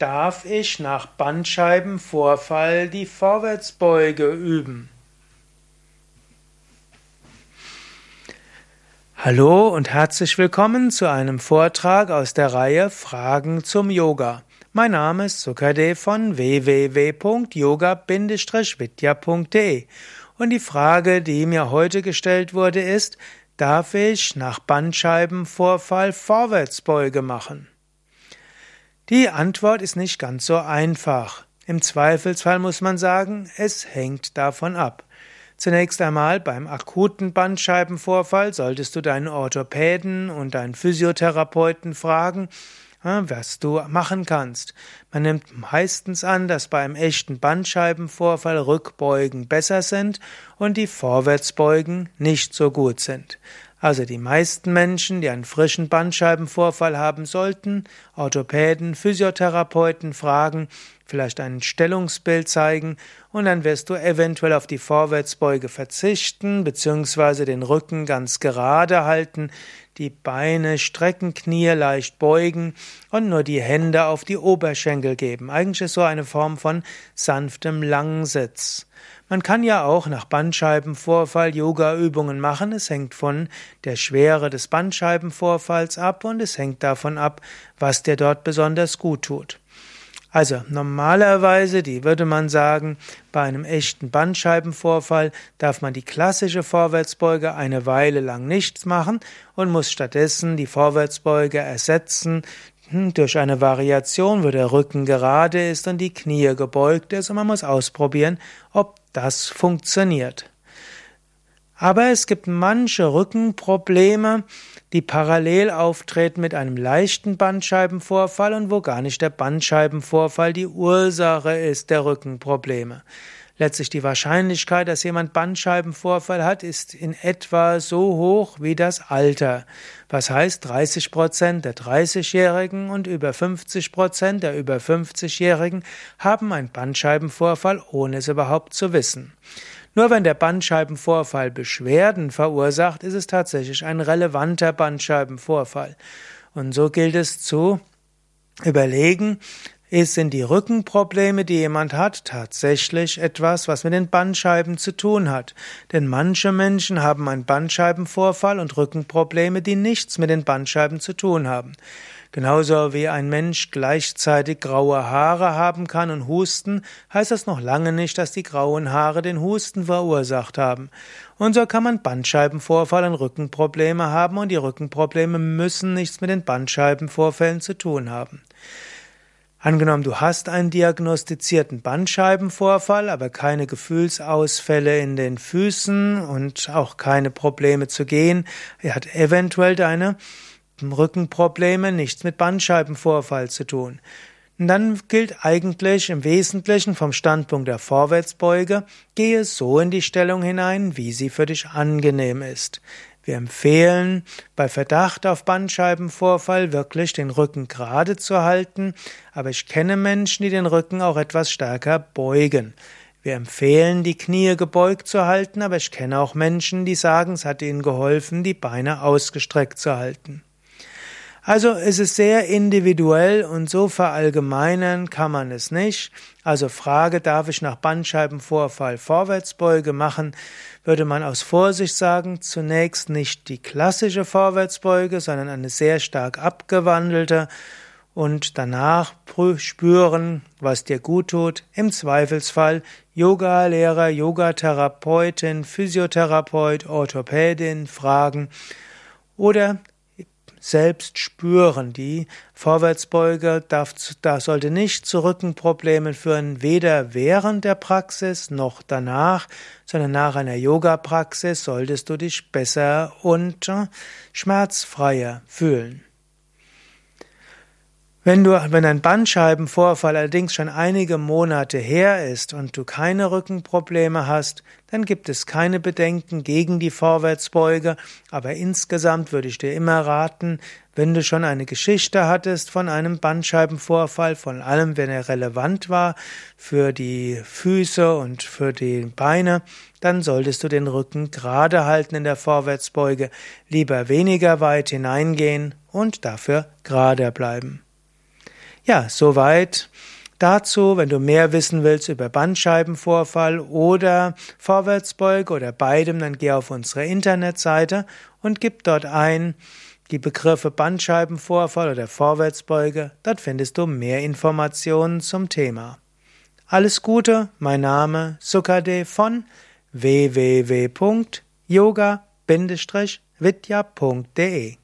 Darf ich nach Bandscheibenvorfall die Vorwärtsbeuge üben? Hallo und herzlich willkommen zu einem Vortrag aus der Reihe Fragen zum Yoga. Mein Name ist Sukade von www.yoga-vidya.de und die Frage, die mir heute gestellt wurde, ist, darf ich nach Bandscheibenvorfall Vorwärtsbeuge machen? Die Antwort ist nicht ganz so einfach. Im Zweifelsfall muss man sagen, es hängt davon ab. Zunächst einmal beim akuten Bandscheibenvorfall solltest du deinen Orthopäden und deinen Physiotherapeuten fragen, was du machen kannst. Man nimmt meistens an, dass bei einem echten Bandscheibenvorfall Rückbeugen besser sind und die Vorwärtsbeugen nicht so gut sind. Also die meisten Menschen, die einen frischen Bandscheibenvorfall haben sollten, Orthopäden, Physiotherapeuten fragen, vielleicht ein Stellungsbild zeigen und dann wirst du eventuell auf die Vorwärtsbeuge verzichten, beziehungsweise den Rücken ganz gerade halten, die Beine strecken, Knie leicht beugen und nur die Hände auf die Oberschenkel geben. Eigentlich ist so eine Form von sanftem Langsitz. Man kann ja auch nach Bandscheibenvorfall Yoga-Übungen machen. Es hängt von der Schwere des Bandscheibenvorfalls ab und es hängt davon ab, was dir dort besonders gut tut. Also normalerweise, die würde man sagen, bei einem echten Bandscheibenvorfall darf man die klassische Vorwärtsbeuge eine Weile lang nichts machen und muss stattdessen die Vorwärtsbeuge ersetzen hm, durch eine Variation, wo der Rücken gerade ist und die Knie gebeugt ist und man muss ausprobieren, ob das funktioniert. Aber es gibt manche Rückenprobleme, die parallel auftreten mit einem leichten Bandscheibenvorfall und wo gar nicht der Bandscheibenvorfall die Ursache ist der Rückenprobleme. Letztlich die Wahrscheinlichkeit, dass jemand Bandscheibenvorfall hat, ist in etwa so hoch wie das Alter. Was heißt 30 Prozent der 30-Jährigen und über 50 Prozent der über 50-Jährigen haben einen Bandscheibenvorfall, ohne es überhaupt zu wissen. Nur wenn der Bandscheibenvorfall Beschwerden verursacht, ist es tatsächlich ein relevanter Bandscheibenvorfall. Und so gilt es zu überlegen, ist, sind die Rückenprobleme, die jemand hat, tatsächlich etwas, was mit den Bandscheiben zu tun hat. Denn manche Menschen haben einen Bandscheibenvorfall und Rückenprobleme, die nichts mit den Bandscheiben zu tun haben. Genauso wie ein Mensch gleichzeitig graue Haare haben kann und husten, heißt das noch lange nicht, dass die grauen Haare den Husten verursacht haben. Und so kann man Bandscheibenvorfall und Rückenprobleme haben und die Rückenprobleme müssen nichts mit den Bandscheibenvorfällen zu tun haben. Angenommen, du hast einen diagnostizierten Bandscheibenvorfall, aber keine Gefühlsausfälle in den Füßen und auch keine Probleme zu gehen. Er hat eventuell deine Rückenprobleme nichts mit Bandscheibenvorfall zu tun. Und dann gilt eigentlich im Wesentlichen vom Standpunkt der Vorwärtsbeuge, gehe so in die Stellung hinein, wie sie für dich angenehm ist. Wir empfehlen bei Verdacht auf Bandscheibenvorfall wirklich den Rücken gerade zu halten, aber ich kenne Menschen, die den Rücken auch etwas stärker beugen. Wir empfehlen, die Knie gebeugt zu halten, aber ich kenne auch Menschen, die sagen, es hat ihnen geholfen, die Beine ausgestreckt zu halten. Also es ist sehr individuell und so verallgemeinern kann man es nicht. Also Frage, darf ich nach Bandscheibenvorfall Vorwärtsbeuge machen, würde man aus Vorsicht sagen, zunächst nicht die klassische Vorwärtsbeuge, sondern eine sehr stark abgewandelte und danach spüren, was dir gut tut. Im Zweifelsfall Yoga-Lehrer, Yogatherapeutin, Physiotherapeut, Orthopädin fragen oder selbst spüren. Die Vorwärtsbeuge darf, da sollte nicht zu Rückenproblemen führen, weder während der Praxis noch danach, sondern nach einer Yoga-Praxis solltest du dich besser und äh, schmerzfreier fühlen. Wenn du, wenn ein Bandscheibenvorfall allerdings schon einige Monate her ist und du keine Rückenprobleme hast, dann gibt es keine Bedenken gegen die Vorwärtsbeuge, aber insgesamt würde ich dir immer raten, wenn du schon eine Geschichte hattest von einem Bandscheibenvorfall, von allem, wenn er relevant war für die Füße und für die Beine, dann solltest du den Rücken gerade halten in der Vorwärtsbeuge, lieber weniger weit hineingehen und dafür gerade bleiben. Ja, soweit dazu. Wenn du mehr wissen willst über Bandscheibenvorfall oder Vorwärtsbeuge oder beidem, dann geh auf unsere Internetseite und gib dort ein die Begriffe Bandscheibenvorfall oder Vorwärtsbeuge. Dort findest du mehr Informationen zum Thema. Alles Gute, mein Name Sukade von www.yoga-vidya.de